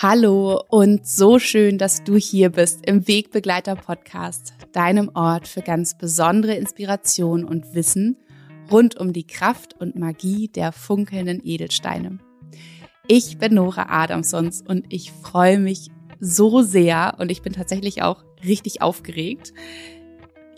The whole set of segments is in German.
Hallo und so schön, dass du hier bist im Wegbegleiter Podcast, deinem Ort für ganz besondere Inspiration und Wissen rund um die Kraft und Magie der funkelnden Edelsteine. Ich bin Nora Adamsons und ich freue mich so sehr und ich bin tatsächlich auch richtig aufgeregt,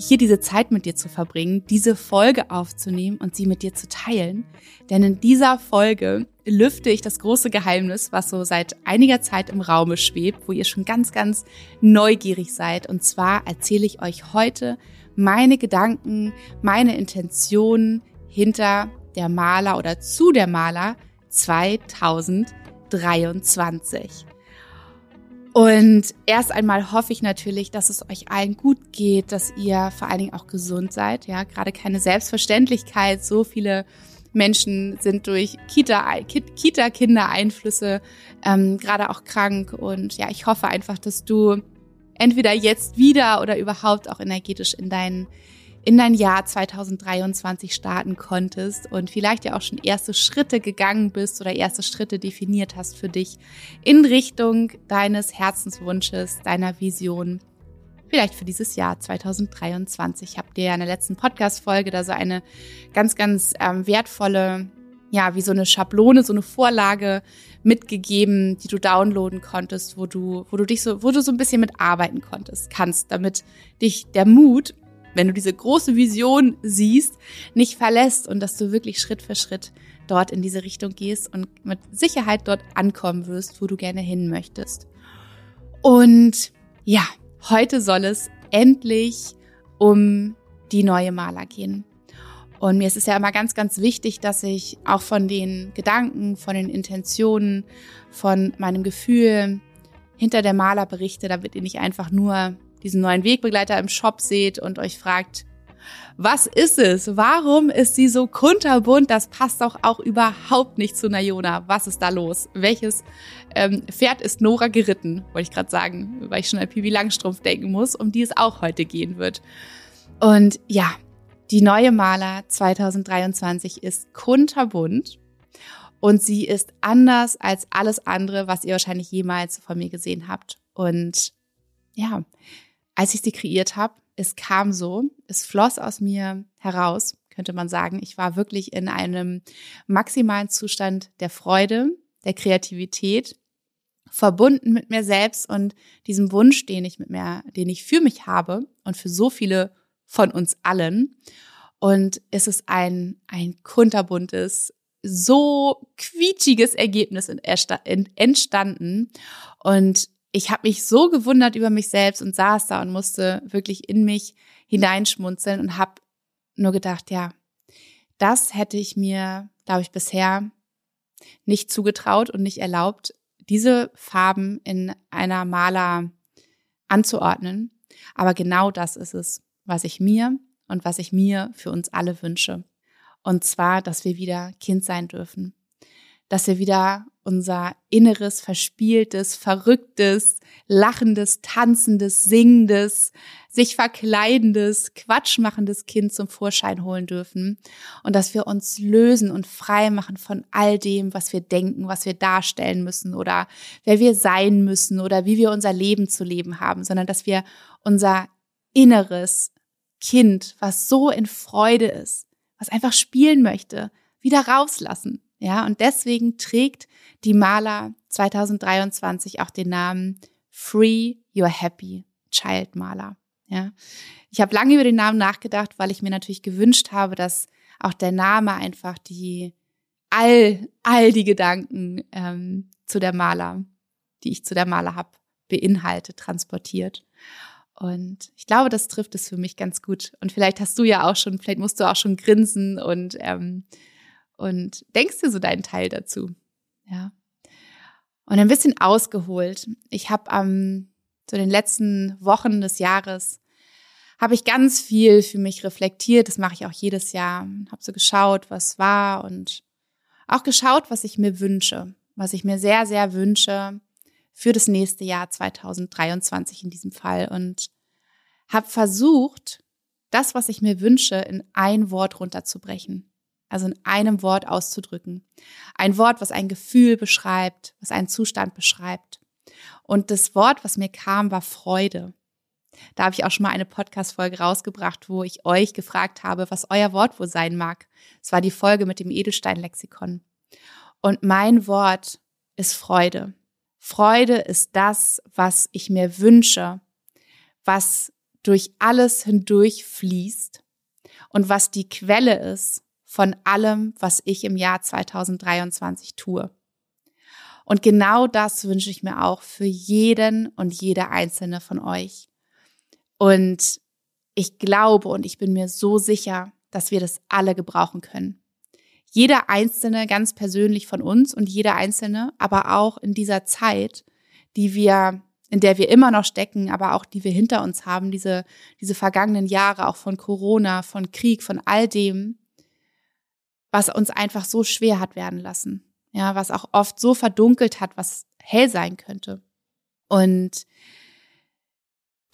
hier diese Zeit mit dir zu verbringen, diese Folge aufzunehmen und sie mit dir zu teilen. Denn in dieser Folge lüfte ich das große Geheimnis, was so seit einiger Zeit im Raume schwebt, wo ihr schon ganz, ganz neugierig seid. Und zwar erzähle ich euch heute meine Gedanken, meine Intentionen hinter der Maler oder zu der Maler 2023. Und erst einmal hoffe ich natürlich, dass es euch allen gut geht, dass ihr vor allen Dingen auch gesund seid. Ja, gerade keine Selbstverständlichkeit. So viele Menschen sind durch Kita-Kinder-Einflüsse ähm, gerade auch krank. Und ja, ich hoffe einfach, dass du entweder jetzt wieder oder überhaupt auch energetisch in deinen in dein Jahr 2023 starten konntest und vielleicht ja auch schon erste Schritte gegangen bist oder erste Schritte definiert hast für dich in Richtung deines Herzenswunsches, deiner Vision. Vielleicht für dieses Jahr 2023. Ich habe dir ja in der letzten Podcast-Folge da so eine ganz, ganz ähm, wertvolle, ja, wie so eine Schablone, so eine Vorlage mitgegeben, die du downloaden konntest, wo du, wo du dich so, wo du so ein bisschen mitarbeiten konntest, kannst, damit dich der Mut wenn du diese große Vision siehst, nicht verlässt und dass du wirklich Schritt für Schritt dort in diese Richtung gehst und mit Sicherheit dort ankommen wirst, wo du gerne hin möchtest. Und ja, heute soll es endlich um die neue Maler gehen. Und mir ist es ja immer ganz, ganz wichtig, dass ich auch von den Gedanken, von den Intentionen, von meinem Gefühl hinter der Maler berichte, damit ihr nicht einfach nur diesen neuen Wegbegleiter im Shop seht und euch fragt, was ist es? Warum ist sie so kunterbunt? Das passt doch auch überhaupt nicht zu Nayona. Was ist da los? Welches ähm, Pferd ist Nora geritten? Wollte ich gerade sagen, weil ich schon an Pibi Langstrumpf denken muss, um die es auch heute gehen wird. Und ja, die neue Maler 2023 ist kunterbunt und sie ist anders als alles andere, was ihr wahrscheinlich jemals von mir gesehen habt. Und ja, als ich sie kreiert habe, es kam so, es floss aus mir heraus, könnte man sagen. Ich war wirklich in einem maximalen Zustand der Freude, der Kreativität, verbunden mit mir selbst und diesem Wunsch, den ich mit mir, den ich für mich habe und für so viele von uns allen. Und es ist ein, ein kunterbuntes, so quietschiges Ergebnis entstanden. Und ich habe mich so gewundert über mich selbst und saß da und musste wirklich in mich hineinschmunzeln und habe nur gedacht, ja, das hätte ich mir, glaube ich, bisher nicht zugetraut und nicht erlaubt, diese Farben in einer Maler anzuordnen. Aber genau das ist es, was ich mir und was ich mir für uns alle wünsche. Und zwar, dass wir wieder Kind sein dürfen, dass wir wieder unser inneres, verspieltes, verrücktes, lachendes, tanzendes, singendes, sich verkleidendes, quatschmachendes Kind zum Vorschein holen dürfen. Und dass wir uns lösen und frei machen von all dem, was wir denken, was wir darstellen müssen oder wer wir sein müssen oder wie wir unser Leben zu leben haben, sondern dass wir unser inneres Kind, was so in Freude ist, was einfach spielen möchte, wieder rauslassen ja, und deswegen trägt die Maler 2023 auch den Namen Free Your Happy Child Maler. Ja, ich habe lange über den Namen nachgedacht, weil ich mir natürlich gewünscht habe, dass auch der Name einfach die all all die Gedanken ähm, zu der Maler, die ich zu der Maler habe, beinhaltet, transportiert. Und ich glaube, das trifft es für mich ganz gut. Und vielleicht hast du ja auch schon, vielleicht musst du auch schon grinsen und ähm, und denkst dir so deinen Teil dazu. Ja. Und ein bisschen ausgeholt. Ich habe am so den letzten Wochen des Jahres habe ich ganz viel für mich reflektiert. Das mache ich auch jedes Jahr. Habe so geschaut, was war und auch geschaut, was ich mir wünsche, was ich mir sehr, sehr wünsche für das nächste Jahr 2023 in diesem Fall und habe versucht, das, was ich mir wünsche, in ein Wort runterzubrechen also in einem Wort auszudrücken. Ein Wort, was ein Gefühl beschreibt, was einen Zustand beschreibt. Und das Wort, was mir kam, war Freude. Da habe ich auch schon mal eine Podcast-Folge rausgebracht, wo ich euch gefragt habe, was euer Wort wohl sein mag. Es war die Folge mit dem Edelstein-Lexikon. Und mein Wort ist Freude. Freude ist das, was ich mir wünsche, was durch alles hindurch fließt und was die Quelle ist von allem, was ich im Jahr 2023 tue. Und genau das wünsche ich mir auch für jeden und jede einzelne von euch. Und ich glaube und ich bin mir so sicher, dass wir das alle gebrauchen können. Jeder einzelne ganz persönlich von uns und jeder einzelne, aber auch in dieser Zeit, die wir in der wir immer noch stecken, aber auch die wir hinter uns haben, diese, diese vergangenen Jahre auch von Corona, von Krieg, von all dem, was uns einfach so schwer hat werden lassen. Ja, was auch oft so verdunkelt hat, was hell sein könnte. Und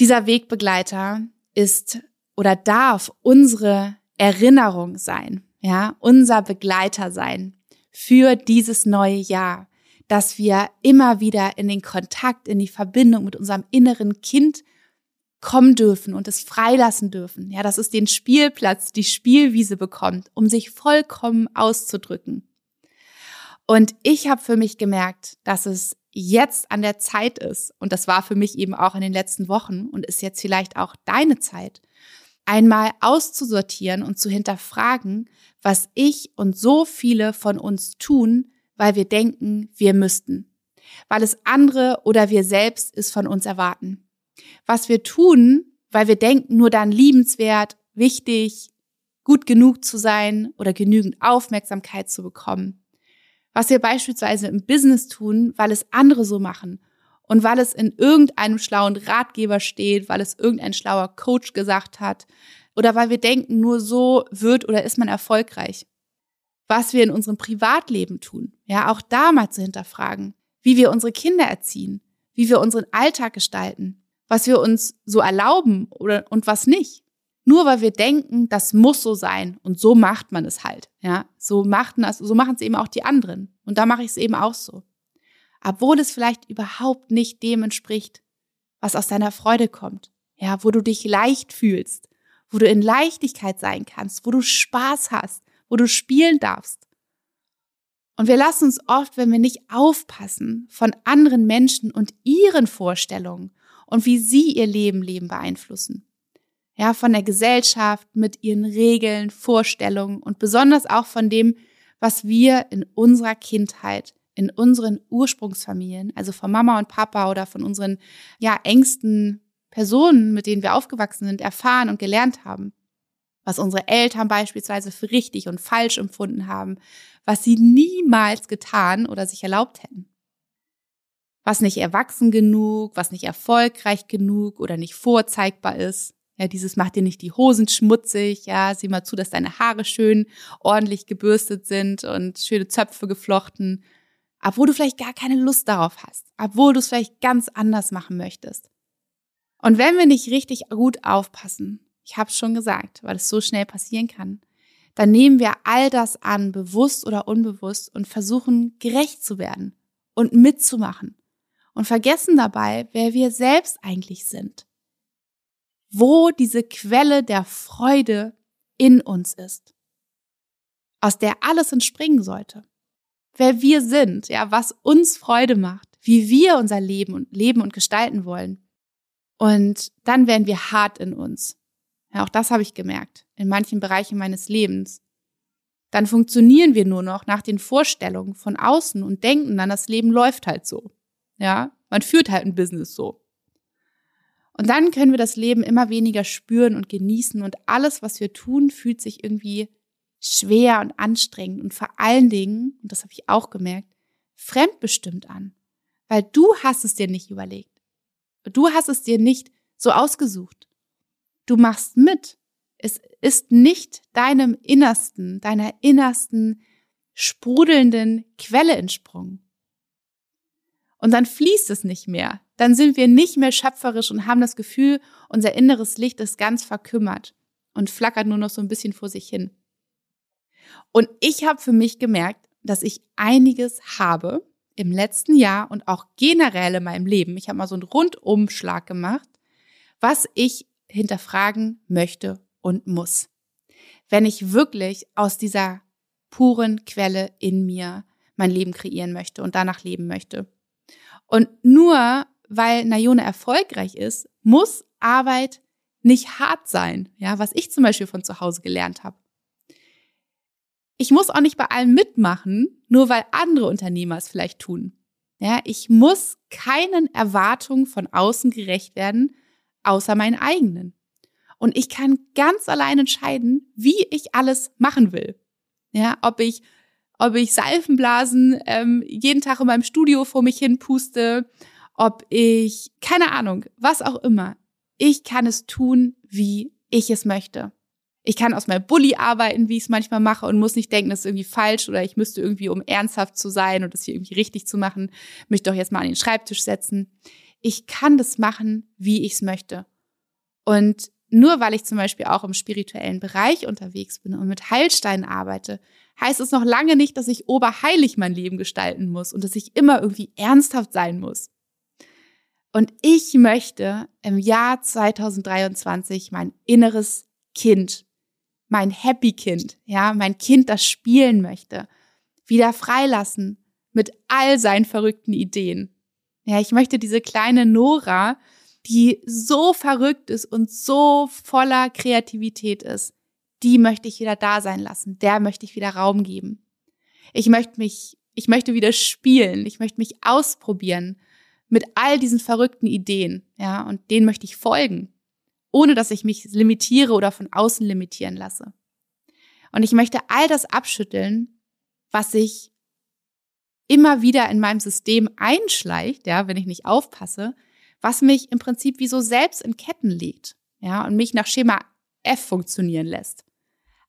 dieser Wegbegleiter ist oder darf unsere Erinnerung sein, ja, unser Begleiter sein für dieses neue Jahr, dass wir immer wieder in den Kontakt, in die Verbindung mit unserem inneren Kind kommen dürfen und es freilassen dürfen. Ja, dass es den Spielplatz, die Spielwiese bekommt, um sich vollkommen auszudrücken. Und ich habe für mich gemerkt, dass es jetzt an der Zeit ist, und das war für mich eben auch in den letzten Wochen und ist jetzt vielleicht auch deine Zeit, einmal auszusortieren und zu hinterfragen, was ich und so viele von uns tun, weil wir denken, wir müssten, weil es andere oder wir selbst es von uns erwarten. Was wir tun, weil wir denken, nur dann liebenswert, wichtig, gut genug zu sein oder genügend Aufmerksamkeit zu bekommen. Was wir beispielsweise im Business tun, weil es andere so machen und weil es in irgendeinem schlauen Ratgeber steht, weil es irgendein schlauer Coach gesagt hat oder weil wir denken, nur so wird oder ist man erfolgreich was wir in unserem Privatleben tun. Ja, auch da mal zu hinterfragen, wie wir unsere Kinder erziehen, wie wir unseren Alltag gestalten, was wir uns so erlauben oder und was nicht. Nur weil wir denken, das muss so sein und so macht man es halt. Ja, so machten das, so machen es eben auch die anderen und da mache ich es eben auch so. Obwohl es vielleicht überhaupt nicht dem entspricht, was aus deiner Freude kommt. Ja, wo du dich leicht fühlst, wo du in Leichtigkeit sein kannst, wo du Spaß hast, wo du spielen darfst. Und wir lassen uns oft, wenn wir nicht aufpassen, von anderen Menschen und ihren Vorstellungen und wie sie ihr Leben leben beeinflussen. Ja, von der Gesellschaft mit ihren Regeln, Vorstellungen und besonders auch von dem, was wir in unserer Kindheit, in unseren Ursprungsfamilien, also von Mama und Papa oder von unseren ja engsten Personen, mit denen wir aufgewachsen sind, erfahren und gelernt haben was unsere Eltern beispielsweise für richtig und falsch empfunden haben, was sie niemals getan oder sich erlaubt hätten. Was nicht erwachsen genug, was nicht erfolgreich genug oder nicht vorzeigbar ist. Ja, dieses macht dir nicht die Hosen schmutzig, ja, sieh mal zu, dass deine Haare schön ordentlich gebürstet sind und schöne Zöpfe geflochten, obwohl du vielleicht gar keine Lust darauf hast, obwohl du es vielleicht ganz anders machen möchtest. Und wenn wir nicht richtig gut aufpassen, ich habe es schon gesagt, weil es so schnell passieren kann, dann nehmen wir all das an, bewusst oder unbewusst, und versuchen gerecht zu werden und mitzumachen und vergessen dabei, wer wir selbst eigentlich sind. Wo diese Quelle der Freude in uns ist, aus der alles entspringen sollte. Wer wir sind, ja, was uns Freude macht, wie wir unser Leben und leben und gestalten wollen. Und dann werden wir hart in uns ja, auch das habe ich gemerkt, in manchen Bereichen meines Lebens. Dann funktionieren wir nur noch nach den Vorstellungen von außen und denken dann, das Leben läuft halt so. Ja, man führt halt ein Business so. Und dann können wir das Leben immer weniger spüren und genießen und alles, was wir tun, fühlt sich irgendwie schwer und anstrengend und vor allen Dingen, und das habe ich auch gemerkt, fremdbestimmt an. Weil du hast es dir nicht überlegt. Du hast es dir nicht so ausgesucht. Du machst mit. Es ist nicht deinem Innersten, deiner innersten sprudelnden Quelle entsprungen. Und dann fließt es nicht mehr. Dann sind wir nicht mehr schöpferisch und haben das Gefühl, unser inneres Licht ist ganz verkümmert und flackert nur noch so ein bisschen vor sich hin. Und ich habe für mich gemerkt, dass ich einiges habe im letzten Jahr und auch generell in meinem Leben, ich habe mal so einen Rundumschlag gemacht, was ich hinterfragen möchte und muss. Wenn ich wirklich aus dieser puren Quelle in mir mein Leben kreieren möchte und danach leben möchte. Und nur weil Nayone erfolgreich ist, muss Arbeit nicht hart sein, ja, was ich zum Beispiel von zu Hause gelernt habe. Ich muss auch nicht bei allem mitmachen, nur weil andere Unternehmer es vielleicht tun. Ja, ich muss keinen Erwartungen von außen gerecht werden, außer meinen eigenen. Und ich kann ganz allein entscheiden, wie ich alles machen will. Ja, ob ich, ob ich Seifenblasen ähm, jeden Tag in meinem Studio vor mich hin puste, ob ich, keine Ahnung, was auch immer. Ich kann es tun, wie ich es möchte. Ich kann aus meinem Bulli arbeiten, wie ich es manchmal mache und muss nicht denken, das ist irgendwie falsch oder ich müsste irgendwie, um ernsthaft zu sein und das hier irgendwie richtig zu machen, mich doch jetzt mal an den Schreibtisch setzen. Ich kann das machen, wie ich es möchte. Und nur weil ich zum Beispiel auch im spirituellen Bereich unterwegs bin und mit Heilsteinen arbeite, heißt es noch lange nicht, dass ich oberheilig mein Leben gestalten muss und dass ich immer irgendwie ernsthaft sein muss. Und ich möchte im Jahr 2023 mein inneres Kind, mein Happy Kind, ja, mein Kind, das spielen möchte, wieder freilassen mit all seinen verrückten Ideen. Ja, ich möchte diese kleine Nora, die so verrückt ist und so voller Kreativität ist, die möchte ich wieder da sein lassen. Der möchte ich wieder Raum geben. Ich möchte mich, ich möchte wieder spielen. Ich möchte mich ausprobieren mit all diesen verrückten Ideen, ja, und denen möchte ich folgen, ohne dass ich mich limitiere oder von außen limitieren lasse. Und ich möchte all das abschütteln, was sich immer wieder in meinem System einschleicht, ja, wenn ich nicht aufpasse, was mich im Prinzip wie so selbst in Ketten legt, ja, und mich nach Schema F funktionieren lässt.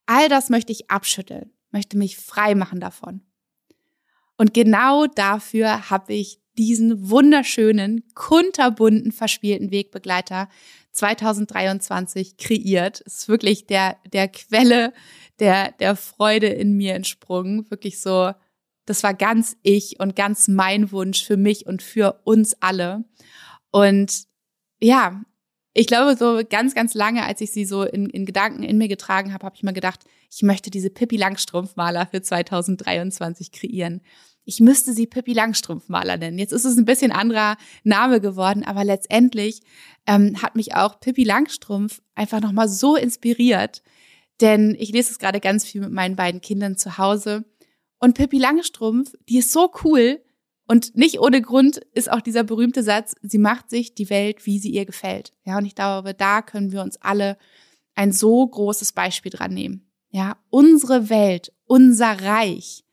All das möchte ich abschütteln, möchte mich frei machen davon. Und genau dafür habe ich diesen wunderschönen, kunterbunten, verspielten Wegbegleiter 2023 kreiert. ist wirklich der, der Quelle der, der Freude in mir entsprungen. Wirklich so, das war ganz ich und ganz mein Wunsch für mich und für uns alle. Und ja, ich glaube, so ganz, ganz lange, als ich sie so in, in Gedanken in mir getragen habe, habe ich mir gedacht, ich möchte diese Pippi Langstrumpfmaler für 2023 kreieren ich müsste sie Pippi Langstrumpfmaler nennen. Jetzt ist es ein bisschen anderer Name geworden, aber letztendlich ähm, hat mich auch Pippi Langstrumpf einfach nochmal so inspiriert, denn ich lese es gerade ganz viel mit meinen beiden Kindern zu Hause. Und Pippi Langstrumpf, die ist so cool und nicht ohne Grund ist auch dieser berühmte Satz, sie macht sich die Welt, wie sie ihr gefällt. Ja, und ich glaube, da können wir uns alle ein so großes Beispiel dran nehmen. Ja, unsere Welt, unser Reich,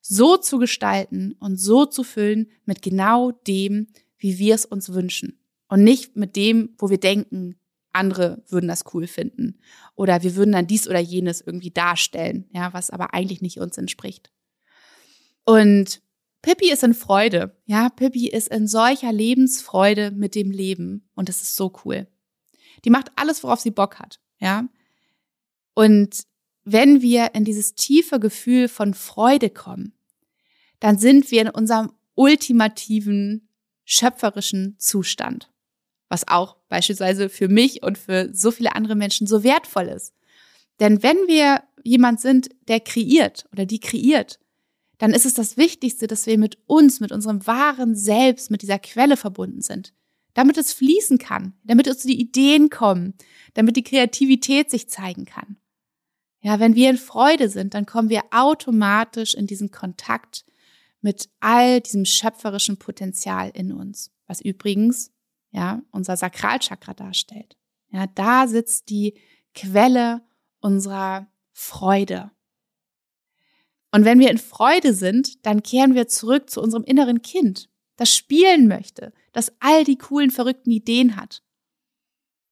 so zu gestalten und so zu füllen mit genau dem, wie wir es uns wünschen. Und nicht mit dem, wo wir denken, andere würden das cool finden. Oder wir würden dann dies oder jenes irgendwie darstellen, ja, was aber eigentlich nicht uns entspricht. Und Pippi ist in Freude, ja, Pippi ist in solcher Lebensfreude mit dem Leben und das ist so cool. Die macht alles, worauf sie Bock hat, ja. Und wenn wir in dieses tiefe Gefühl von Freude kommen, dann sind wir in unserem ultimativen schöpferischen Zustand. Was auch beispielsweise für mich und für so viele andere Menschen so wertvoll ist. Denn wenn wir jemand sind, der kreiert oder die kreiert, dann ist es das Wichtigste, dass wir mit uns, mit unserem wahren Selbst, mit dieser Quelle verbunden sind. Damit es fließen kann, damit uns die Ideen kommen, damit die Kreativität sich zeigen kann. Ja, wenn wir in Freude sind, dann kommen wir automatisch in diesen Kontakt mit all diesem schöpferischen Potenzial in uns, was übrigens ja unser Sakralchakra darstellt. Ja, da sitzt die Quelle unserer Freude. Und wenn wir in Freude sind, dann kehren wir zurück zu unserem inneren Kind, das spielen möchte, das all die coolen, verrückten Ideen hat.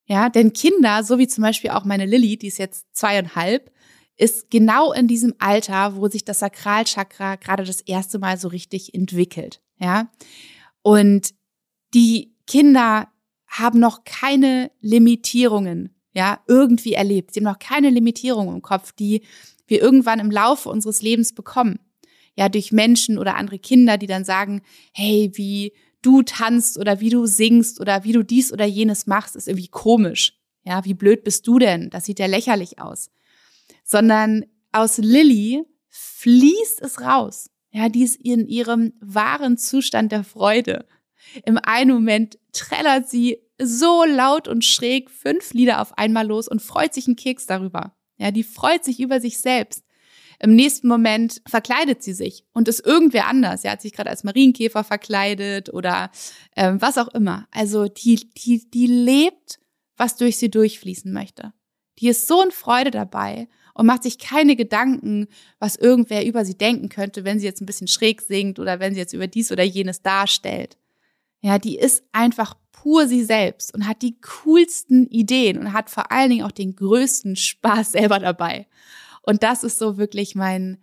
Ja, denn Kinder, so wie zum Beispiel auch meine Lilly, die ist jetzt zweieinhalb, ist genau in diesem Alter, wo sich das Sakralchakra gerade das erste Mal so richtig entwickelt. Ja. Und die Kinder haben noch keine Limitierungen, ja, irgendwie erlebt. Sie haben noch keine Limitierungen im Kopf, die wir irgendwann im Laufe unseres Lebens bekommen. ja, durch Menschen oder andere Kinder, die dann sagen, hey, wie du tanzt oder wie du singst oder wie du dies oder jenes machst, ist irgendwie komisch. Ja, wie blöd bist du denn? Das sieht ja lächerlich aus. Sondern aus Lilly fließt es raus. Ja, die ist in ihrem wahren Zustand der Freude. Im einen Moment trällert sie so laut und schräg fünf Lieder auf einmal los und freut sich einen Keks darüber. Ja, die freut sich über sich selbst. Im nächsten Moment verkleidet sie sich und ist irgendwer anders. Sie hat sich gerade als Marienkäfer verkleidet oder ähm, was auch immer. Also die, die, die lebt, was durch sie durchfließen möchte. Die ist so in Freude dabei und macht sich keine Gedanken, was irgendwer über sie denken könnte, wenn sie jetzt ein bisschen schräg singt oder wenn sie jetzt über dies oder jenes darstellt. Ja, die ist einfach pur sie selbst und hat die coolsten Ideen und hat vor allen Dingen auch den größten Spaß selber dabei. Und das ist so wirklich mein,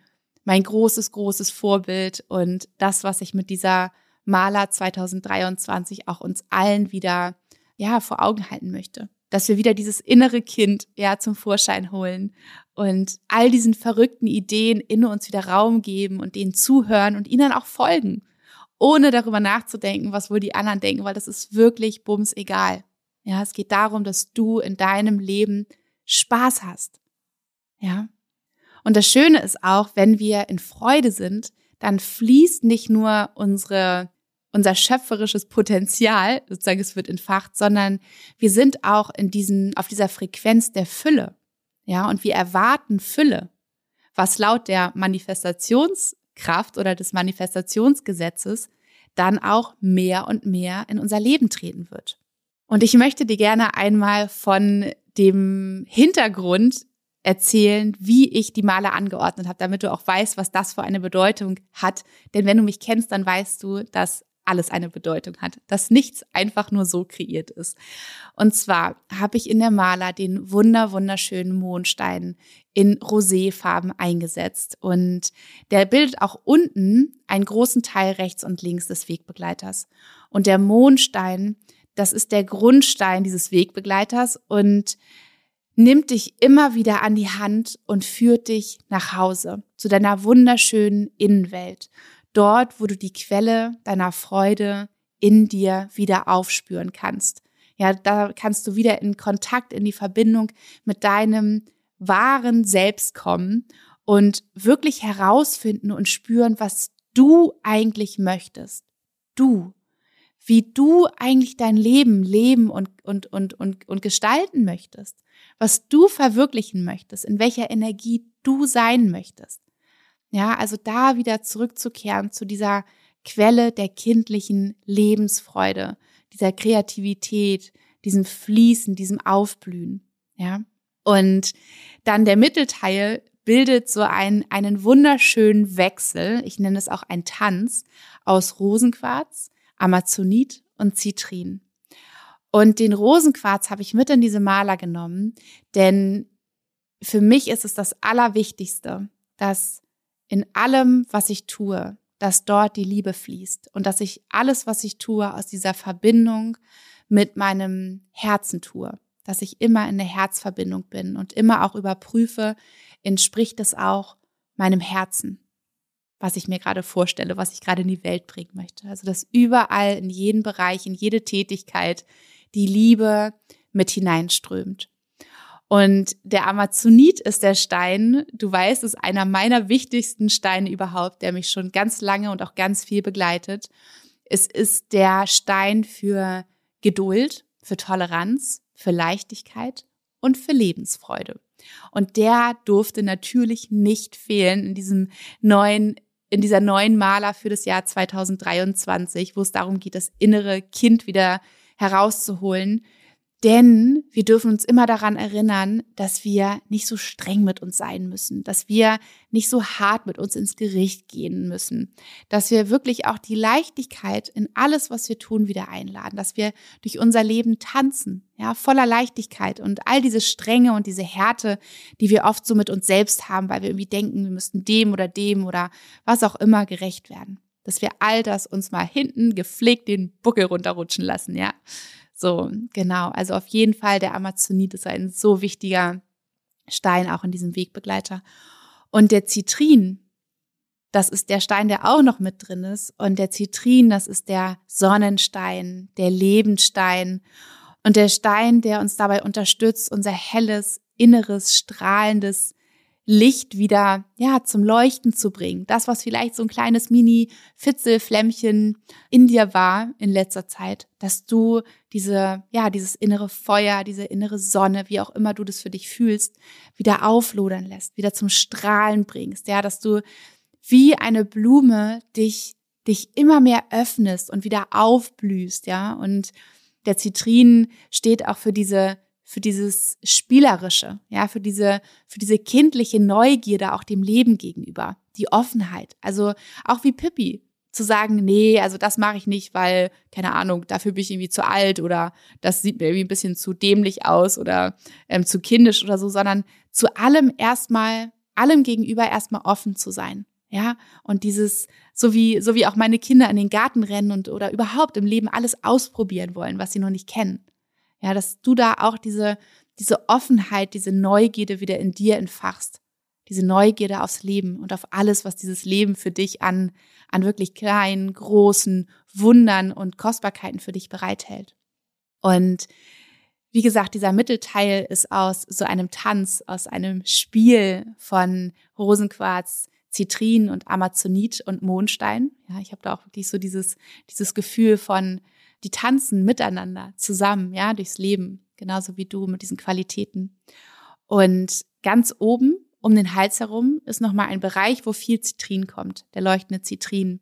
mein großes, großes Vorbild und das, was ich mit dieser Maler 2023 auch uns allen wieder, ja, vor Augen halten möchte. Dass wir wieder dieses innere Kind, ja, zum Vorschein holen und all diesen verrückten Ideen in uns wieder Raum geben und denen zuhören und ihnen auch folgen, ohne darüber nachzudenken, was wohl die anderen denken, weil das ist wirklich bums egal. Ja, es geht darum, dass du in deinem Leben Spaß hast. Ja. Und das Schöne ist auch, wenn wir in Freude sind, dann fließt nicht nur unsere, unser schöpferisches Potenzial, sozusagen es wird entfacht, sondern wir sind auch in diesen, auf dieser Frequenz der Fülle. Ja, und wir erwarten Fülle, was laut der Manifestationskraft oder des Manifestationsgesetzes dann auch mehr und mehr in unser Leben treten wird. Und ich möchte dir gerne einmal von dem Hintergrund erzählen, wie ich die Male angeordnet habe, damit du auch weißt, was das für eine Bedeutung hat. Denn wenn du mich kennst, dann weißt du, dass alles eine Bedeutung hat, dass nichts einfach nur so kreiert ist. Und zwar habe ich in der Maler den wunder wunderschönen Mondstein in Roséfarben eingesetzt und der bildet auch unten einen großen Teil rechts und links des Wegbegleiters. Und der Mondstein, das ist der Grundstein dieses Wegbegleiters und nimmt dich immer wieder an die Hand und führt dich nach Hause, zu deiner wunderschönen Innenwelt. Dort, wo du die Quelle deiner Freude in dir wieder aufspüren kannst. Ja, da kannst du wieder in Kontakt, in die Verbindung mit deinem wahren Selbst kommen und wirklich herausfinden und spüren, was du eigentlich möchtest. Du. Wie du eigentlich dein Leben leben und, und, und, und, und gestalten möchtest was du verwirklichen möchtest, in welcher Energie du sein möchtest. Ja, also da wieder zurückzukehren zu dieser Quelle der kindlichen Lebensfreude, dieser Kreativität, diesem Fließen, diesem Aufblühen. Ja, und dann der Mittelteil bildet so einen, einen wunderschönen Wechsel. Ich nenne es auch ein Tanz aus Rosenquarz, Amazonit und Zitrin. Und den Rosenquarz habe ich mit in diese Maler genommen, denn für mich ist es das Allerwichtigste, dass in allem, was ich tue, dass dort die Liebe fließt und dass ich alles, was ich tue, aus dieser Verbindung mit meinem Herzen tue, dass ich immer in der Herzverbindung bin und immer auch überprüfe, entspricht es auch meinem Herzen, was ich mir gerade vorstelle, was ich gerade in die Welt bringen möchte. Also dass überall in jeden Bereich, in jede Tätigkeit, die Liebe mit hineinströmt. Und der Amazonit ist der Stein, du weißt, ist einer meiner wichtigsten Steine überhaupt, der mich schon ganz lange und auch ganz viel begleitet. Es ist der Stein für Geduld, für Toleranz, für Leichtigkeit und für Lebensfreude. Und der durfte natürlich nicht fehlen in diesem neuen in dieser neuen Maler für das Jahr 2023, wo es darum geht, das innere Kind wieder herauszuholen. Denn wir dürfen uns immer daran erinnern, dass wir nicht so streng mit uns sein müssen, dass wir nicht so hart mit uns ins Gericht gehen müssen, dass wir wirklich auch die Leichtigkeit in alles, was wir tun, wieder einladen, dass wir durch unser Leben tanzen, ja, voller Leichtigkeit und all diese Strenge und diese Härte, die wir oft so mit uns selbst haben, weil wir irgendwie denken, wir müssten dem oder dem oder was auch immer gerecht werden dass wir all das uns mal hinten gepflegt den Buckel runterrutschen lassen, ja. So, genau. Also auf jeden Fall der Amazonit ist ein so wichtiger Stein auch in diesem Wegbegleiter. Und der Zitrin, das ist der Stein, der auch noch mit drin ist. Und der Zitrin, das ist der Sonnenstein, der Lebensstein und der Stein, der uns dabei unterstützt, unser helles, inneres, strahlendes Licht wieder, ja, zum Leuchten zu bringen. Das, was vielleicht so ein kleines Mini-Fitzelflämmchen in dir war in letzter Zeit, dass du diese, ja, dieses innere Feuer, diese innere Sonne, wie auch immer du das für dich fühlst, wieder auflodern lässt, wieder zum Strahlen bringst, ja, dass du wie eine Blume dich, dich immer mehr öffnest und wieder aufblühst, ja, und der Zitrin steht auch für diese für dieses Spielerische, ja, für diese, für diese kindliche Neugierde auch dem Leben gegenüber, die Offenheit. Also auch wie Pippi zu sagen, nee, also das mache ich nicht, weil, keine Ahnung, dafür bin ich irgendwie zu alt oder das sieht mir irgendwie ein bisschen zu dämlich aus oder ähm, zu kindisch oder so, sondern zu allem erstmal, allem gegenüber erstmal offen zu sein. Ja, und dieses, so wie, so wie auch meine Kinder in den Garten rennen und oder überhaupt im Leben alles ausprobieren wollen, was sie noch nicht kennen. Ja, dass du da auch diese, diese Offenheit, diese Neugierde wieder in dir entfachst. Diese Neugierde aufs Leben und auf alles, was dieses Leben für dich an, an wirklich kleinen, großen Wundern und Kostbarkeiten für dich bereithält. Und wie gesagt, dieser Mittelteil ist aus so einem Tanz, aus einem Spiel von Rosenquarz, Zitrin und Amazonit und Mondstein. Ja, ich habe da auch wirklich so dieses, dieses Gefühl von, die tanzen miteinander zusammen, ja, durchs Leben, genauso wie du mit diesen Qualitäten. Und ganz oben um den Hals herum ist nochmal ein Bereich, wo viel Zitrin kommt, der leuchtende Zitrin.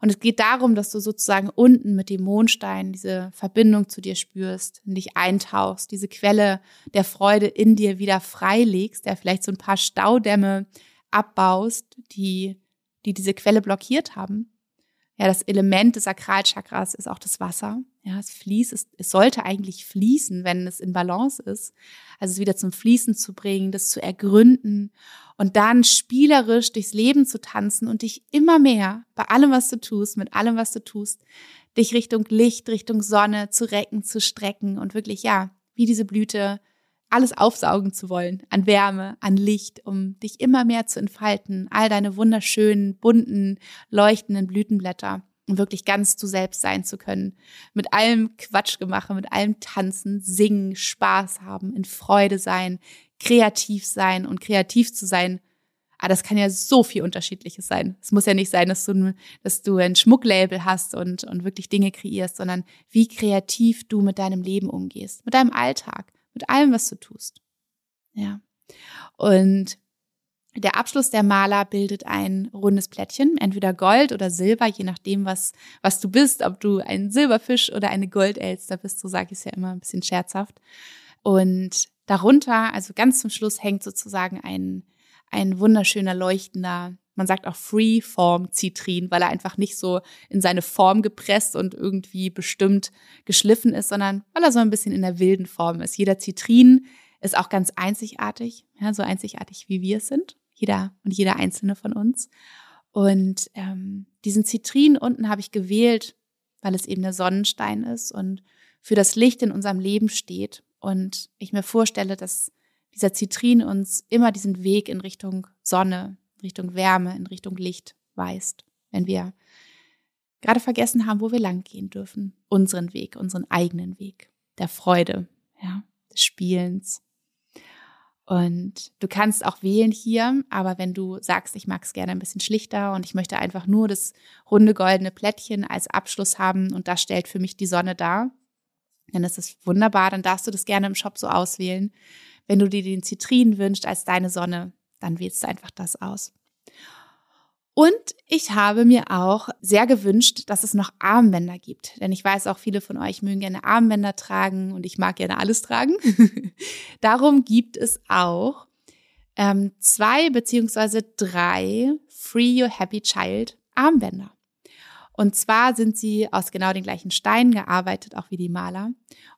Und es geht darum, dass du sozusagen unten mit dem Mondstein diese Verbindung zu dir spürst, in dich eintauchst, diese Quelle der Freude in dir wieder freilegst, der vielleicht so ein paar Staudämme abbaust, die, die diese Quelle blockiert haben ja, das Element des Sakralchakras ist auch das Wasser. Ja, es fließt, es, es sollte eigentlich fließen, wenn es in Balance ist. Also es wieder zum Fließen zu bringen, das zu ergründen und dann spielerisch durchs Leben zu tanzen und dich immer mehr bei allem, was du tust, mit allem, was du tust, dich Richtung Licht, Richtung Sonne zu recken, zu strecken und wirklich, ja, wie diese Blüte alles aufsaugen zu wollen an Wärme, an Licht, um dich immer mehr zu entfalten, all deine wunderschönen, bunten, leuchtenden Blütenblätter und wirklich ganz du selbst sein zu können. Mit allem Quatschgemache, mit allem Tanzen, Singen, Spaß haben, in Freude sein, kreativ sein und kreativ zu sein. Ah, das kann ja so viel Unterschiedliches sein. Es muss ja nicht sein, dass du, dass du ein Schmucklabel hast und, und wirklich Dinge kreierst, sondern wie kreativ du mit deinem Leben umgehst, mit deinem Alltag, mit allem, was du tust. Ja. Und der Abschluss der Maler bildet ein rundes Plättchen, entweder Gold oder Silber, je nachdem, was, was du bist, ob du ein Silberfisch oder eine Goldelster bist, so sage ich es ja immer ein bisschen scherzhaft. Und darunter, also ganz zum Schluss, hängt sozusagen ein, ein wunderschöner, leuchtender man sagt auch Freeform Zitrin, weil er einfach nicht so in seine Form gepresst und irgendwie bestimmt geschliffen ist, sondern weil er so ein bisschen in der wilden Form ist. Jeder Zitrin ist auch ganz einzigartig, ja, so einzigartig wie wir es sind, jeder und jeder einzelne von uns. Und ähm, diesen Zitrin unten habe ich gewählt, weil es eben der Sonnenstein ist und für das Licht in unserem Leben steht. Und ich mir vorstelle, dass dieser Zitrin uns immer diesen Weg in Richtung Sonne, Richtung Wärme, in Richtung Licht weist, wenn wir gerade vergessen haben, wo wir lang gehen dürfen. Unseren Weg, unseren eigenen Weg, der Freude, ja, des Spielens. Und du kannst auch wählen hier, aber wenn du sagst, ich mag es gerne ein bisschen schlichter und ich möchte einfach nur das runde goldene Plättchen als Abschluss haben und das stellt für mich die Sonne dar, dann ist es wunderbar, dann darfst du das gerne im Shop so auswählen. Wenn du dir den Zitrin wünschst als deine Sonne, dann wählst du einfach das aus. Und ich habe mir auch sehr gewünscht, dass es noch Armbänder gibt. Denn ich weiß auch, viele von euch mögen gerne Armbänder tragen und ich mag gerne alles tragen. Darum gibt es auch ähm, zwei beziehungsweise drei Free Your Happy Child Armbänder. Und zwar sind sie aus genau den gleichen Steinen gearbeitet, auch wie die Maler.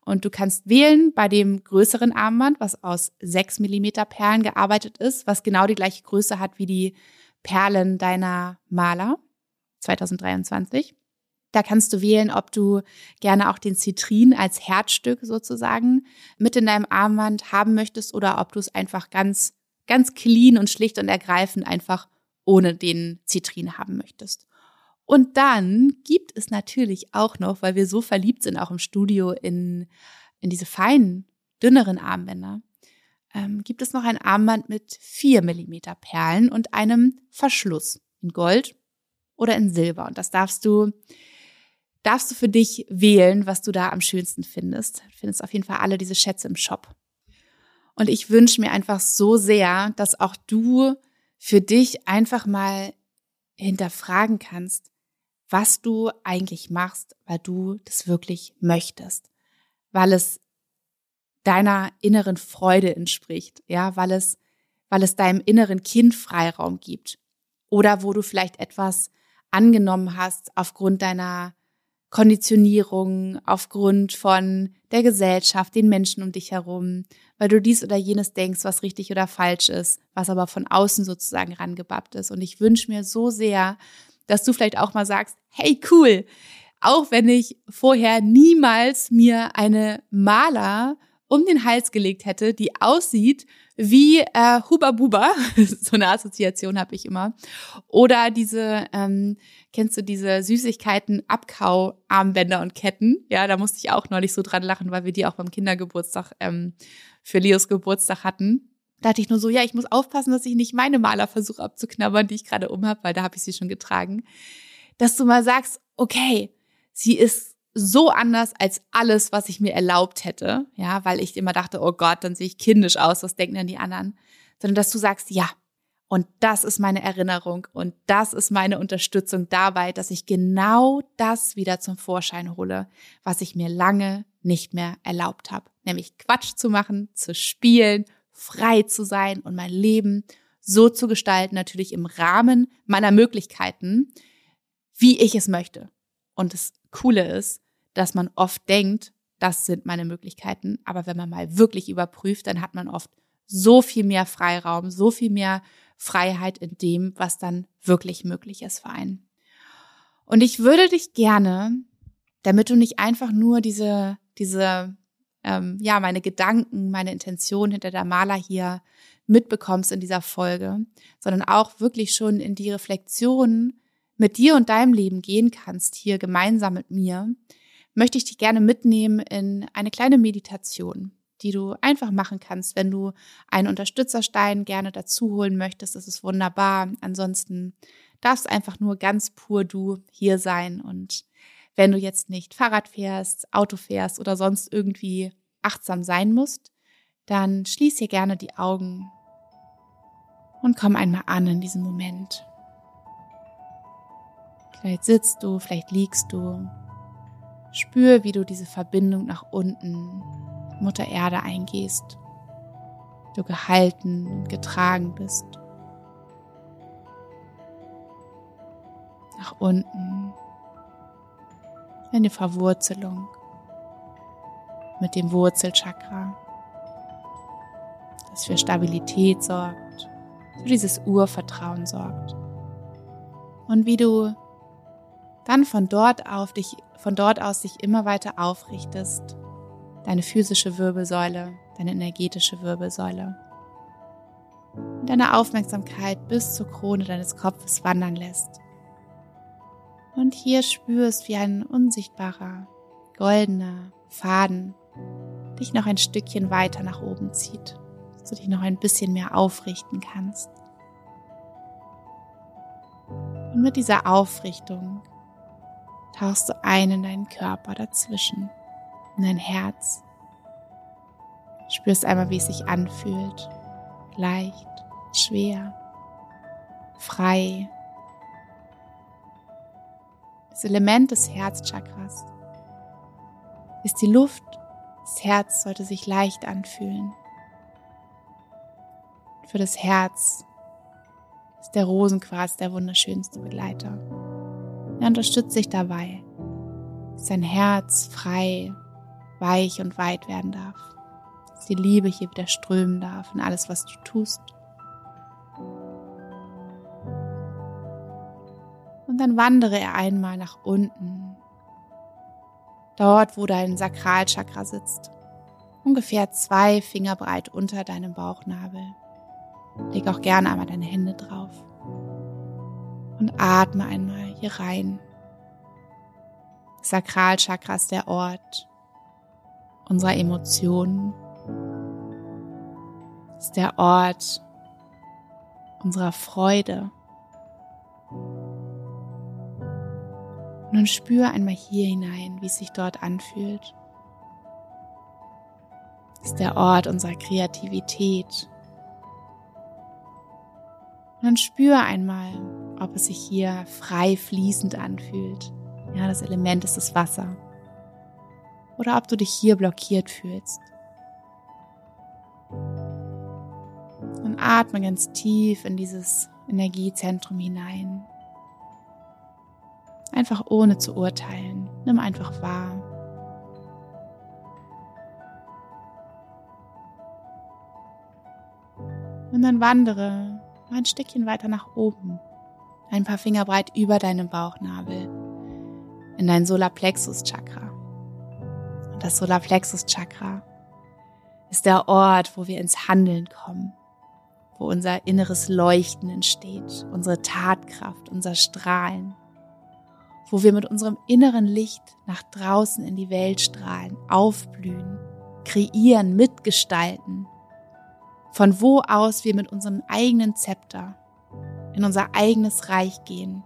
Und du kannst wählen bei dem größeren Armband, was aus sechs Millimeter Perlen gearbeitet ist, was genau die gleiche Größe hat wie die Perlen deiner Maler 2023. Da kannst du wählen, ob du gerne auch den Zitrin als Herzstück sozusagen mit in deinem Armband haben möchtest oder ob du es einfach ganz, ganz clean und schlicht und ergreifend einfach ohne den Zitrin haben möchtest. Und dann gibt es natürlich auch noch, weil wir so verliebt sind, auch im Studio, in, in diese feinen, dünneren Armbänder, ähm, gibt es noch ein Armband mit vier Millimeter Perlen und einem Verschluss in Gold oder in Silber. Und das darfst du, darfst du für dich wählen, was du da am schönsten findest. Du findest auf jeden Fall alle diese Schätze im Shop. Und ich wünsche mir einfach so sehr, dass auch du für dich einfach mal hinterfragen kannst, was du eigentlich machst, weil du das wirklich möchtest, weil es deiner inneren Freude entspricht, ja, weil es, weil es deinem inneren Kind Freiraum gibt oder wo du vielleicht etwas angenommen hast aufgrund deiner Konditionierung, aufgrund von der Gesellschaft, den Menschen um dich herum, weil du dies oder jenes denkst, was richtig oder falsch ist, was aber von außen sozusagen rangebappt ist. Und ich wünsche mir so sehr, dass du vielleicht auch mal sagst, hey cool, auch wenn ich vorher niemals mir eine Maler um den Hals gelegt hätte, die aussieht wie äh, Huba Buba, so eine Assoziation habe ich immer, oder diese, ähm, kennst du diese Süßigkeiten Abkau-Armbänder und Ketten? Ja, da musste ich auch neulich so dran lachen, weil wir die auch beim Kindergeburtstag ähm, für Leos Geburtstag hatten. Da hatte ich nur so, ja, ich muss aufpassen, dass ich nicht meine Maler versuche abzuknabbern, die ich gerade um habe, weil da habe ich sie schon getragen. Dass du mal sagst, okay, sie ist so anders als alles, was ich mir erlaubt hätte, ja, weil ich immer dachte, oh Gott, dann sehe ich kindisch aus, was denken denn die anderen, sondern dass du sagst, ja, und das ist meine Erinnerung und das ist meine Unterstützung dabei, dass ich genau das wieder zum Vorschein hole, was ich mir lange nicht mehr erlaubt habe, nämlich Quatsch zu machen, zu spielen, frei zu sein und mein Leben so zu gestalten, natürlich im Rahmen meiner Möglichkeiten, wie ich es möchte. Und das Coole ist, dass man oft denkt, das sind meine Möglichkeiten. Aber wenn man mal wirklich überprüft, dann hat man oft so viel mehr Freiraum, so viel mehr Freiheit in dem, was dann wirklich möglich ist für einen. Und ich würde dich gerne, damit du nicht einfach nur diese, diese, ähm, ja, meine Gedanken, meine Intention hinter der Maler hier mitbekommst in dieser Folge, sondern auch wirklich schon in die Reflexion mit dir und deinem Leben gehen kannst, hier gemeinsam mit mir, möchte ich dich gerne mitnehmen in eine kleine Meditation, die du einfach machen kannst. Wenn du einen Unterstützerstein gerne dazu holen möchtest, das ist wunderbar. Ansonsten darfst einfach nur ganz pur du hier sein. Und wenn du jetzt nicht Fahrrad fährst, Auto fährst oder sonst irgendwie achtsam sein musst, dann schließ hier gerne die Augen und komm einmal an in diesem Moment. Vielleicht sitzt du, vielleicht liegst du, Spür, wie du diese Verbindung nach unten, Mutter Erde eingehst. Du gehalten, getragen bist. Nach unten. In die Verwurzelung mit dem Wurzelchakra, das für Stabilität sorgt, für dieses Urvertrauen sorgt. Und wie du dann von dort auf dich von dort aus dich immer weiter aufrichtest, deine physische Wirbelsäule, deine energetische Wirbelsäule, und deine Aufmerksamkeit bis zur Krone deines Kopfes wandern lässt. Und hier spürst, wie ein unsichtbarer, goldener Faden dich noch ein Stückchen weiter nach oben zieht, dass du dich noch ein bisschen mehr aufrichten kannst. Und mit dieser Aufrichtung tauchst du ein in deinen Körper dazwischen, in dein Herz. Spürst einmal, wie es sich anfühlt. Leicht, schwer, frei. Das Element des Herzchakras ist die Luft. Das Herz sollte sich leicht anfühlen. Für das Herz ist der Rosenquarz der wunderschönste Begleiter. Er unterstützt dich dabei, dass dein Herz frei, weich und weit werden darf. Dass die Liebe hier wieder strömen darf in alles, was du tust. Und dann wandere er einmal nach unten. Dort, wo dein Sakralchakra sitzt. Ungefähr zwei Finger breit unter deinem Bauchnabel. Leg auch gerne einmal deine Hände drauf. Und atme einmal hier rein. Sakralchakra ist der Ort unserer Emotionen. Ist der Ort unserer Freude. Und nun spür einmal hier hinein, wie es sich dort anfühlt. Ist der Ort unserer Kreativität. Und dann spür einmal, ob es sich hier frei fließend anfühlt. Ja, das Element ist das Wasser. Oder ob du dich hier blockiert fühlst. Und atme ganz tief in dieses Energiezentrum hinein. Einfach ohne zu urteilen. Nimm einfach wahr. Und dann wandere ein Stückchen weiter nach oben. Ein paar Finger breit über deinem Bauchnabel. In dein Solarplexus Chakra. Und das Solarplexus Chakra ist der Ort, wo wir ins Handeln kommen, wo unser inneres Leuchten entsteht, unsere Tatkraft, unser Strahlen, wo wir mit unserem inneren Licht nach draußen in die Welt strahlen, aufblühen, kreieren, mitgestalten, von wo aus wir mit unserem eigenen Zepter in unser eigenes Reich gehen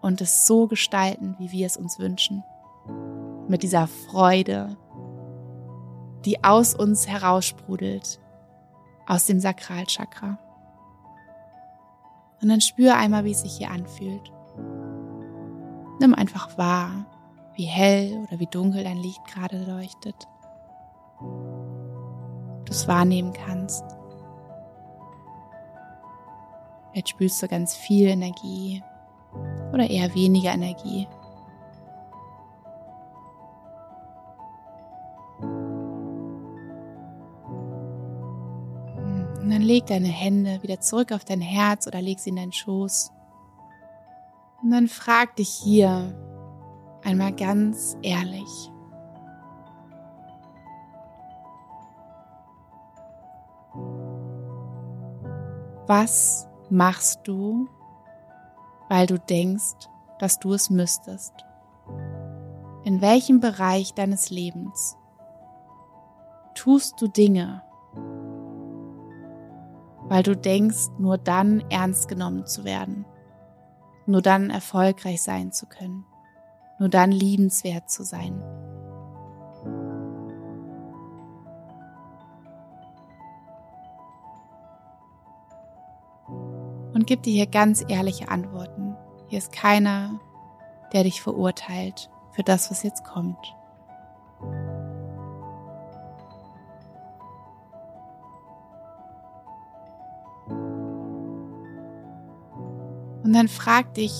und es so gestalten, wie wir es uns wünschen. Mit dieser Freude, die aus uns heraussprudelt, aus dem Sakralchakra. Und dann spür einmal, wie es sich hier anfühlt. Nimm einfach wahr, wie hell oder wie dunkel dein Licht gerade leuchtet. Du es wahrnehmen kannst. Jetzt spürst du ganz viel Energie oder eher weniger Energie. Und dann leg deine Hände wieder zurück auf dein Herz oder leg sie in deinen Schoß. Und dann frag dich hier einmal ganz ehrlich. Was machst du, weil du denkst, dass du es müsstest? In welchem Bereich deines Lebens tust du Dinge, weil du denkst, nur dann ernst genommen zu werden? Nur dann erfolgreich sein zu können, nur dann liebenswert zu sein. Und gib dir hier ganz ehrliche Antworten. Hier ist keiner, der dich verurteilt für das, was jetzt kommt. Dann frag dich,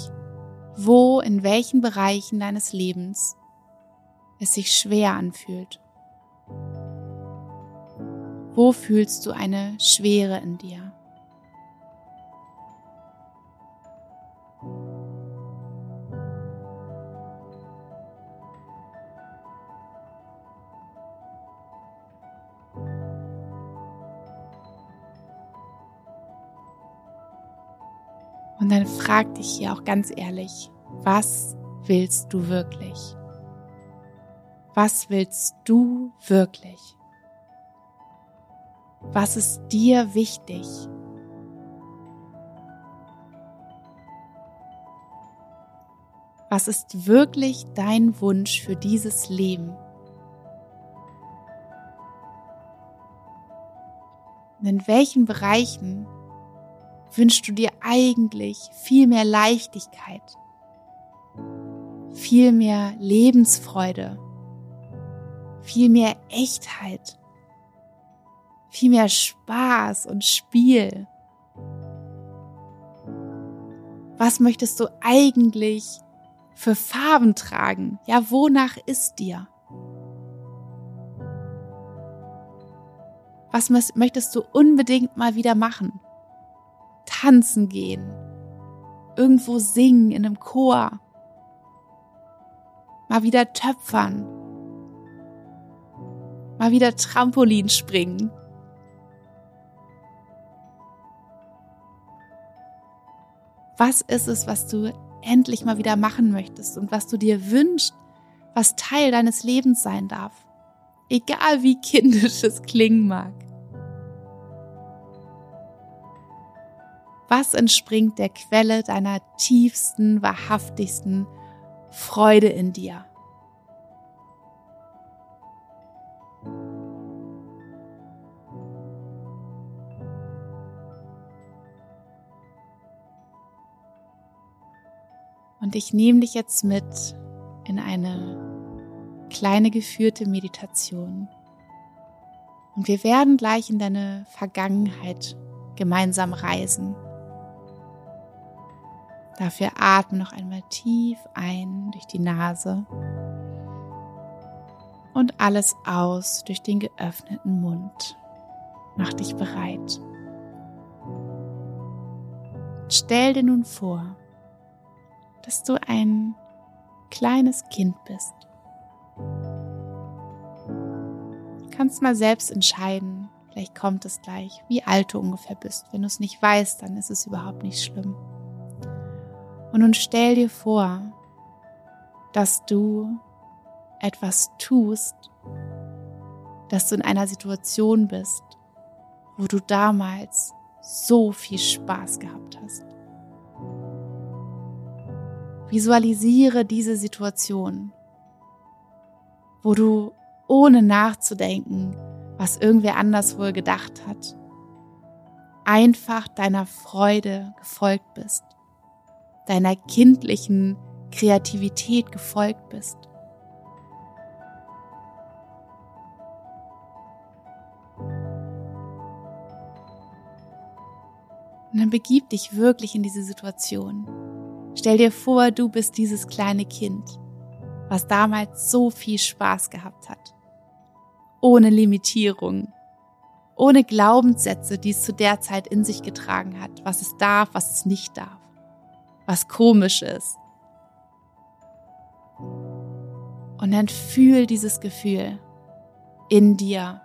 wo, in welchen Bereichen deines Lebens es sich schwer anfühlt. Wo fühlst du eine Schwere in dir? Frag dich hier auch ganz ehrlich, was willst du wirklich? Was willst du wirklich? Was ist dir wichtig? Was ist wirklich dein Wunsch für dieses Leben? Und in welchen Bereichen wünschst du dir eigentlich viel mehr Leichtigkeit, viel mehr Lebensfreude, viel mehr Echtheit, viel mehr Spaß und Spiel. Was möchtest du eigentlich für Farben tragen? Ja, wonach ist dir? Was möchtest du unbedingt mal wieder machen? Tanzen gehen, irgendwo singen in einem Chor, mal wieder töpfern, mal wieder Trampolin springen. Was ist es, was du endlich mal wieder machen möchtest und was du dir wünschst, was Teil deines Lebens sein darf? Egal wie kindisch es klingen mag. Was entspringt der Quelle deiner tiefsten, wahrhaftigsten Freude in dir? Und ich nehme dich jetzt mit in eine kleine geführte Meditation. Und wir werden gleich in deine Vergangenheit gemeinsam reisen. Dafür atme noch einmal tief ein durch die Nase und alles aus durch den geöffneten Mund. Mach dich bereit. Stell dir nun vor, dass du ein kleines Kind bist. Du kannst mal selbst entscheiden, vielleicht kommt es gleich, wie alt du ungefähr bist. Wenn du es nicht weißt, dann ist es überhaupt nicht schlimm. Und nun stell dir vor, dass du etwas tust, dass du in einer Situation bist, wo du damals so viel Spaß gehabt hast. Visualisiere diese Situation, wo du ohne nachzudenken, was irgendwer anders wohl gedacht hat, einfach deiner Freude gefolgt bist, deiner kindlichen Kreativität gefolgt bist. Und dann begib dich wirklich in diese Situation. Stell dir vor, du bist dieses kleine Kind, was damals so viel Spaß gehabt hat. Ohne Limitierung, ohne Glaubenssätze, die es zu der Zeit in sich getragen hat, was es darf, was es nicht darf, was komisch ist. Und dann fühl dieses Gefühl in dir.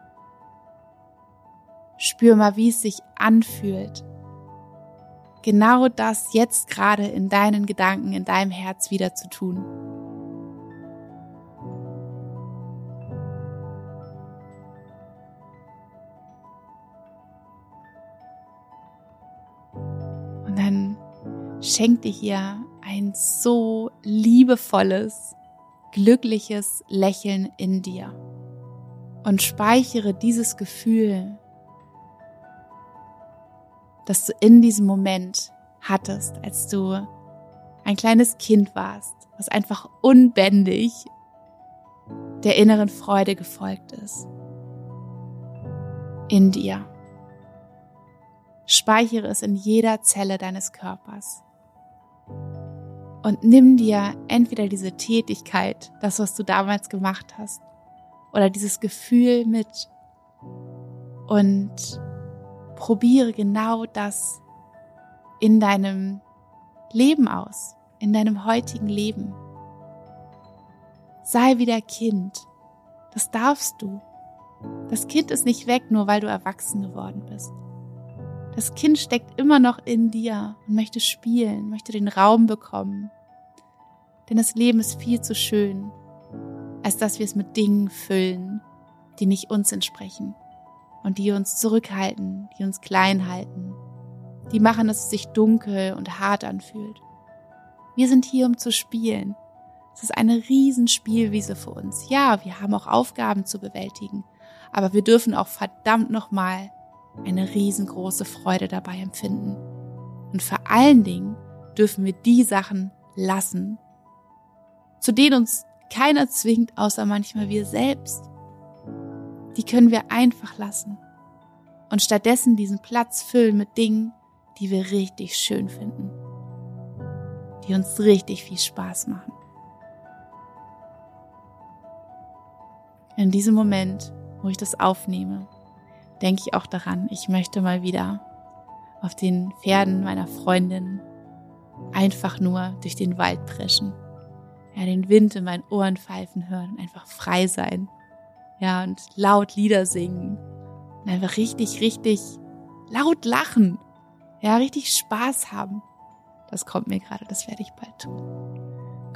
Spür mal, wie es sich anfühlt, genau das jetzt gerade in deinen Gedanken, in deinem Herz wieder zu tun. Schenk dir hier ein so liebevolles, glückliches Lächeln in dir und speichere dieses Gefühl das du in diesem Moment hattest, als du ein kleines Kind warst, was einfach unbändig der inneren Freude gefolgt ist. In dir. Speichere es in jeder Zelle deines Körpers. Und nimm dir entweder diese Tätigkeit, das, was du damals gemacht hast, oder dieses Gefühl mit und probiere genau das in deinem Leben aus, in deinem heutigen Leben. Sei wieder Kind. Das darfst du. Das Kind ist nicht weg, nur weil du erwachsen geworden bist. Das Kind steckt immer noch in dir und möchte spielen, möchte den Raum bekommen. Denn das Leben ist viel zu schön, als dass wir es mit Dingen füllen, die nicht uns entsprechen und die uns zurückhalten, die uns klein halten, die machen, dass es sich dunkel und hart anfühlt. Wir sind hier, um zu spielen. Es ist eine Riesenspielwiese für uns. Ja, wir haben auch Aufgaben zu bewältigen, aber wir dürfen auch verdammt nochmal eine riesengroße Freude dabei empfinden. Und vor allen Dingen dürfen wir die Sachen lassen, zu denen uns keiner zwingt, außer manchmal wir selbst die können wir einfach lassen und stattdessen diesen Platz füllen mit Dingen, die wir richtig schön finden, die uns richtig viel Spaß machen. In diesem Moment, wo ich das aufnehme, denke ich auch daran, ich möchte mal wieder auf den Pferden meiner Freundin einfach nur durch den Wald preschen. Ja, den Wind in meinen Ohren pfeifen hören und einfach frei sein ja, und laut Lieder singen. Und einfach richtig, richtig laut lachen. Ja, richtig Spaß haben. das kommt mir gerade, das werde ich bald tun.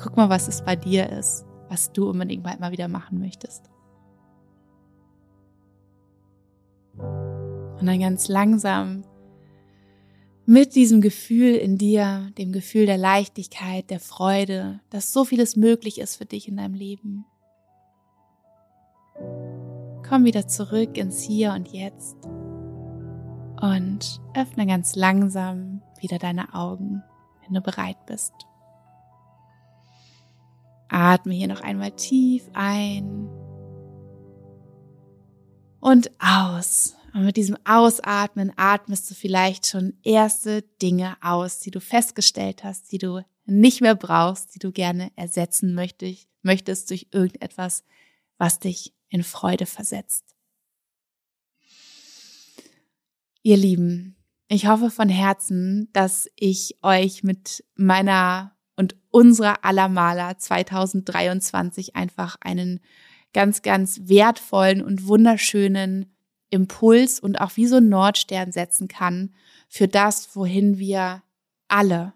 Guck mal, was es bei dir ist, was du unbedingt bald mal wieder machen möchtest. Und dann ganz langsam mit diesem Gefühl in dir, dem Gefühl der Leichtigkeit, der Freude, dass so vieles möglich ist für dich in deinem Leben. Komm wieder zurück ins Hier und Jetzt und öffne ganz langsam wieder deine Augen, wenn du bereit bist. Atme hier noch einmal tief ein und aus. Und mit diesem Ausatmen atmest du vielleicht schon erste Dinge aus, die du festgestellt hast, die du nicht mehr brauchst, die du gerne ersetzen möchtest, möchtest durch irgendetwas, was dich in Freude versetzt. Ihr Lieben, ich hoffe von Herzen, dass ich euch mit meiner und unserer Allermaler 2023 einfach einen ganz, ganz wertvollen und wunderschönen Impuls und auch wie so ein Nordstern setzen kann für das, wohin wir alle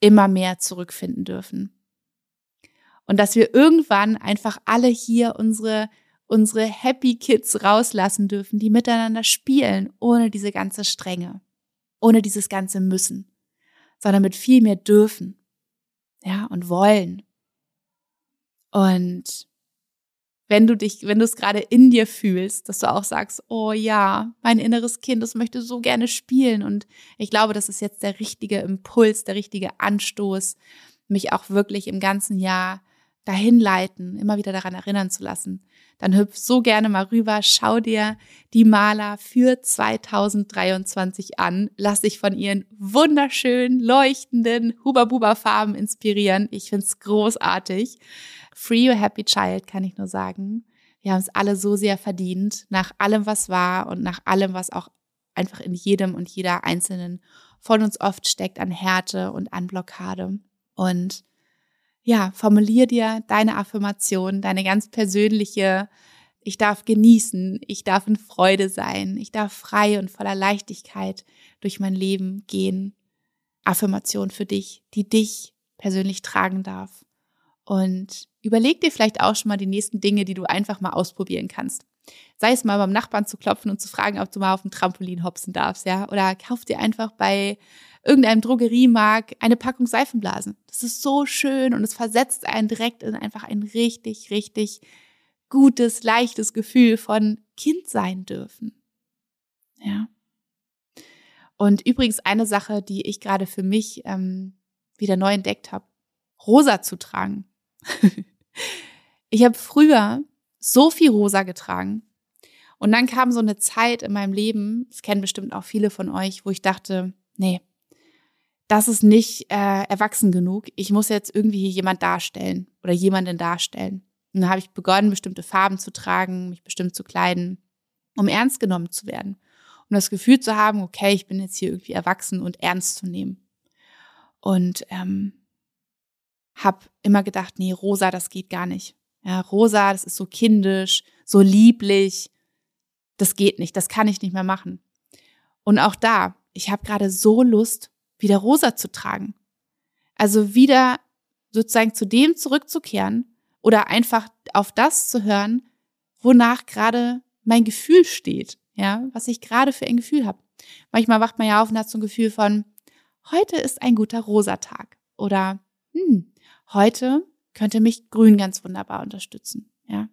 immer mehr zurückfinden dürfen. Und dass wir irgendwann einfach alle hier unsere, unsere Happy Kids rauslassen dürfen, die miteinander spielen, ohne diese ganze Strenge, ohne dieses ganze Müssen, sondern mit viel mehr dürfen, ja, und wollen. Und wenn du dich, wenn du es gerade in dir fühlst, dass du auch sagst, oh ja, mein inneres Kind, das möchte so gerne spielen. Und ich glaube, das ist jetzt der richtige Impuls, der richtige Anstoß, mich auch wirklich im ganzen Jahr dahin leiten, immer wieder daran erinnern zu lassen. Dann hüpf so gerne mal rüber, schau dir die Maler für 2023 an, lass dich von ihren wunderschönen, leuchtenden Huba-Buba-Farben inspirieren. Ich find's großartig. Free Your Happy Child, kann ich nur sagen. Wir haben es alle so sehr verdient, nach allem, was war und nach allem, was auch einfach in jedem und jeder Einzelnen von uns oft steckt an Härte und an Blockade. Und ja, formulier dir deine Affirmation, deine ganz persönliche, ich darf genießen, ich darf in Freude sein, ich darf frei und voller Leichtigkeit durch mein Leben gehen. Affirmation für dich, die dich persönlich tragen darf. Und überleg dir vielleicht auch schon mal die nächsten Dinge, die du einfach mal ausprobieren kannst. Sei es mal beim Nachbarn zu klopfen und zu fragen, ob du mal auf dem Trampolin hopsen darfst, ja? Oder kauf dir einfach bei irgendeinem Drogeriemarkt eine Packung Seifenblasen. Das ist so schön und es versetzt einen direkt in einfach ein richtig, richtig gutes, leichtes Gefühl von Kind sein dürfen. Ja. Und übrigens eine Sache, die ich gerade für mich ähm, wieder neu entdeckt habe, rosa zu tragen. ich habe früher so viel rosa getragen. Und dann kam so eine Zeit in meinem Leben, das kennen bestimmt auch viele von euch, wo ich dachte, nee, das ist nicht äh, erwachsen genug. Ich muss jetzt irgendwie hier jemand darstellen oder jemanden darstellen. Und dann habe ich begonnen, bestimmte Farben zu tragen, mich bestimmt zu kleiden, um ernst genommen zu werden. Um das Gefühl zu haben, okay, ich bin jetzt hier irgendwie erwachsen und ernst zu nehmen. Und ähm, habe immer gedacht, nee, rosa, das geht gar nicht. Ja, rosa, das ist so kindisch, so lieblich. Das geht nicht, das kann ich nicht mehr machen. Und auch da, ich habe gerade so Lust, wieder rosa zu tragen. Also wieder sozusagen zu dem zurückzukehren oder einfach auf das zu hören, wonach gerade mein Gefühl steht, ja, was ich gerade für ein Gefühl habe. Manchmal wacht man ja auf und hat so ein Gefühl von, heute ist ein guter rosa Tag oder hm, heute könnte mich Grün ganz wunderbar unterstützen. Ja.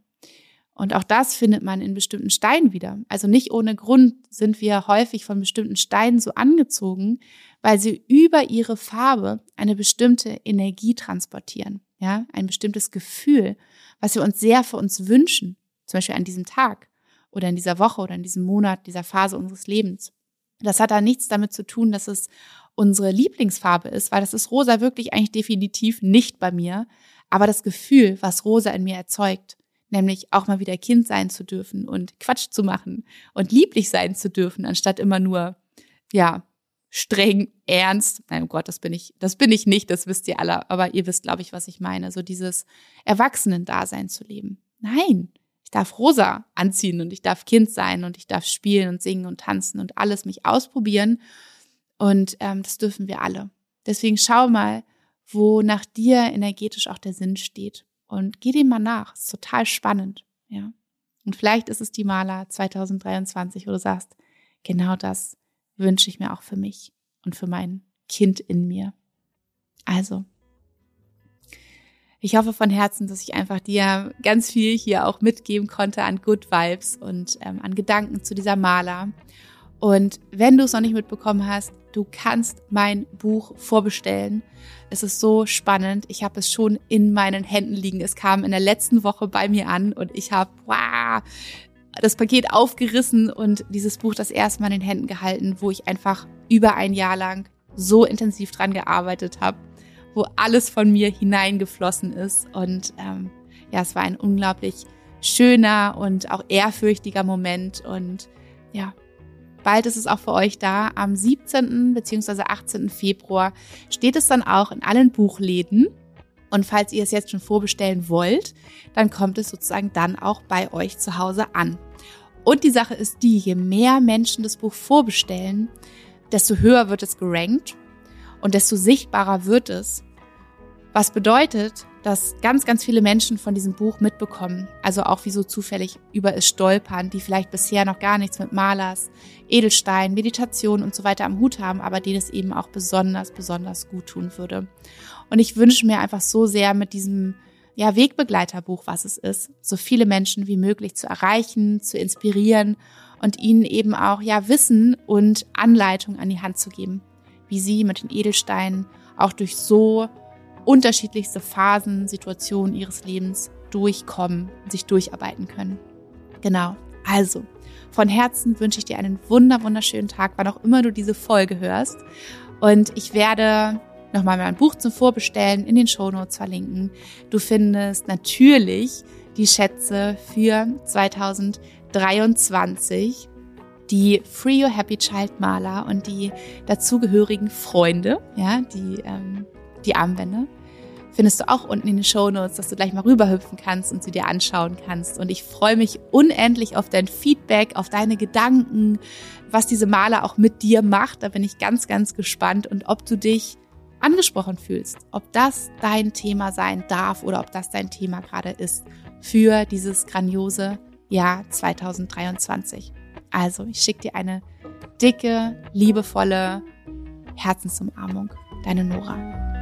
Und auch das findet man in bestimmten Steinen wieder. Also nicht ohne Grund sind wir häufig von bestimmten Steinen so angezogen, weil sie über ihre Farbe eine bestimmte Energie transportieren. Ja, ein bestimmtes Gefühl, was wir uns sehr für uns wünschen. Zum Beispiel an diesem Tag oder in dieser Woche oder in diesem Monat, dieser Phase unseres Lebens. Das hat da nichts damit zu tun, dass es unsere Lieblingsfarbe ist, weil das ist rosa wirklich eigentlich definitiv nicht bei mir. Aber das Gefühl, was rosa in mir erzeugt, nämlich auch mal wieder Kind sein zu dürfen und Quatsch zu machen und lieblich sein zu dürfen, anstatt immer nur, ja, streng, ernst. Nein, oh Gott, das bin ich, das bin ich nicht, das wisst ihr alle, aber ihr wisst, glaube ich, was ich meine. So dieses Erwachsenen-Dasein zu leben. Nein, ich darf rosa anziehen und ich darf Kind sein und ich darf spielen und singen und tanzen und alles mich ausprobieren und ähm, das dürfen wir alle. Deswegen schau mal, wo nach dir energetisch auch der Sinn steht und geh dem mal nach. Ist total spannend, ja. Und vielleicht ist es die Maler 2023, wo du sagst, genau das wünsche ich mir auch für mich und für mein Kind in mir. Also, ich hoffe von Herzen, dass ich einfach dir ganz viel hier auch mitgeben konnte an Good Vibes und ähm, an Gedanken zu dieser Maler. Und wenn du es noch nicht mitbekommen hast, du kannst mein Buch vorbestellen. Es ist so spannend. Ich habe es schon in meinen Händen liegen. Es kam in der letzten Woche bei mir an und ich habe wow, das Paket aufgerissen und dieses Buch das erste Mal in den Händen gehalten, wo ich einfach über ein Jahr lang so intensiv dran gearbeitet habe, wo alles von mir hineingeflossen ist. Und ähm, ja, es war ein unglaublich schöner und auch ehrfürchtiger Moment. Und ja, bald ist es auch für euch da. Am 17. bzw. 18. Februar steht es dann auch in allen Buchläden. Und falls ihr es jetzt schon vorbestellen wollt, dann kommt es sozusagen dann auch bei euch zu Hause an. Und die Sache ist die, je mehr Menschen das Buch vorbestellen, desto höher wird es gerankt und desto sichtbarer wird es. Was bedeutet, dass ganz, ganz viele Menschen von diesem Buch mitbekommen, also auch wie so zufällig über es stolpern, die vielleicht bisher noch gar nichts mit Malers, Edelstein, Meditation und so weiter am Hut haben, aber denen es eben auch besonders, besonders gut tun würde. Und ich wünsche mir einfach so sehr mit diesem ja, Wegbegleiterbuch, was es ist, so viele Menschen wie möglich zu erreichen, zu inspirieren und ihnen eben auch ja Wissen und Anleitung an die Hand zu geben, wie sie mit den Edelsteinen auch durch so unterschiedlichste Phasen, Situationen ihres Lebens durchkommen, sich durcharbeiten können. Genau. Also, von Herzen wünsche ich dir einen wunder wunderschönen Tag, wann auch immer du diese Folge hörst. Und ich werde nochmal mein Buch zum Vorbestellen in den Shownotes verlinken. Du findest natürlich die Schätze für 2023, die Free Your Happy Child Maler und die dazugehörigen Freunde, ja, die, ähm, die Armbänder findest du auch unten in den Show Notes, dass du gleich mal rüberhüpfen kannst und sie dir anschauen kannst. Und ich freue mich unendlich auf dein Feedback, auf deine Gedanken, was diese Maler auch mit dir macht. Da bin ich ganz, ganz gespannt und ob du dich angesprochen fühlst, ob das dein Thema sein darf oder ob das dein Thema gerade ist für dieses grandiose Jahr 2023. Also, ich schicke dir eine dicke, liebevolle Herzensumarmung. Deine Nora.